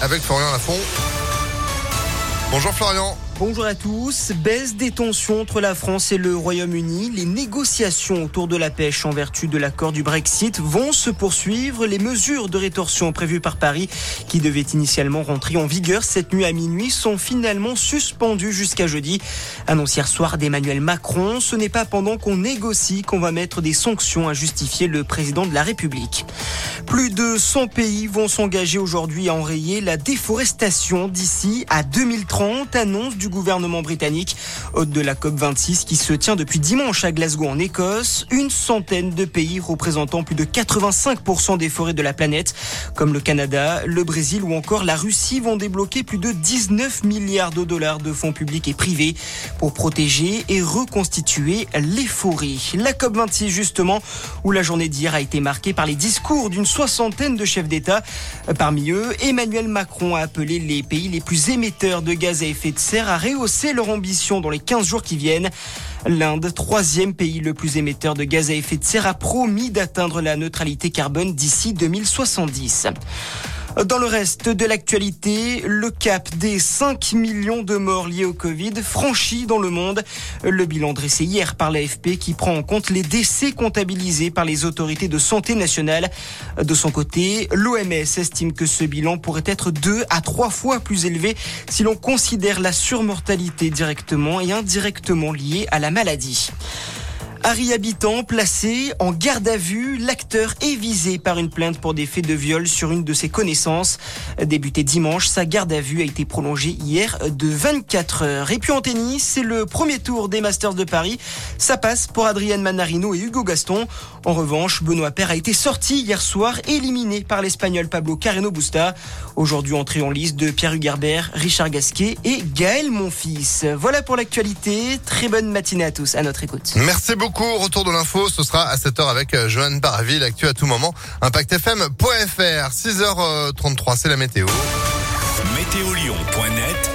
avec Florian Lafont. Bonjour Florian. Bonjour à tous. Baisse des tensions entre la France et le Royaume-Uni. Les négociations autour de la pêche en vertu de l'accord du Brexit vont se poursuivre. Les mesures de rétorsion prévues par Paris, qui devaient initialement rentrer en vigueur cette nuit à minuit, sont finalement suspendues jusqu'à jeudi. Annonce hier soir d'Emmanuel Macron. Ce n'est pas pendant qu'on négocie qu'on va mettre des sanctions à justifier le président de la République. Plus de 100 pays vont s'engager aujourd'hui à enrayer la déforestation d'ici à 2030, annonce du gouvernement britannique. Hôte de la COP26 qui se tient depuis dimanche à Glasgow en Écosse, une centaine de pays représentant plus de 85% des forêts de la planète, comme le Canada, le Brésil ou encore la Russie, vont débloquer plus de 19 milliards de dollars de fonds publics et privés pour protéger et reconstituer les forêts. La COP26 justement, où la journée d'hier a été marquée par les discours d'une soixantaine de chefs d'État. Parmi eux, Emmanuel Macron a appelé les pays les plus émetteurs de gaz à effet de serre à rehausser leur ambition dans les 15 jours qui viennent. L'Inde, troisième pays le plus émetteur de gaz à effet de serre, a promis d'atteindre la neutralité carbone d'ici 2070. Dans le reste de l'actualité, le cap des 5 millions de morts liés au Covid franchi dans le monde. Le bilan dressé hier par l'AFP qui prend en compte les décès comptabilisés par les autorités de santé nationale. De son côté, l'OMS estime que ce bilan pourrait être deux à trois fois plus élevé si l'on considère la surmortalité directement et indirectement liée à la maladie. Harry Habitant, placé en garde à vue, l'acteur est visé par une plainte pour des faits de viol sur une de ses connaissances. Débuté dimanche, sa garde à vue a été prolongée hier de 24 heures. Et puis en tennis, c'est le premier tour des Masters de Paris. Ça passe pour Adrienne Manarino et Hugo Gaston. En revanche, Benoît Paire a été sorti hier soir, éliminé par l'Espagnol Pablo Carreno Busta. Aujourd'hui entré en liste de Pierre Hugerbert, Richard Gasquet et Gaël Monfils. Voilà pour l'actualité. Très bonne matinée à tous. À notre écoute. Merci beaucoup. Retour de l'info, ce sera à 7h avec euh, Johan Baraville, actu à tout moment. ImpactFM.fr, 6h33, c'est la météo. Météolion.net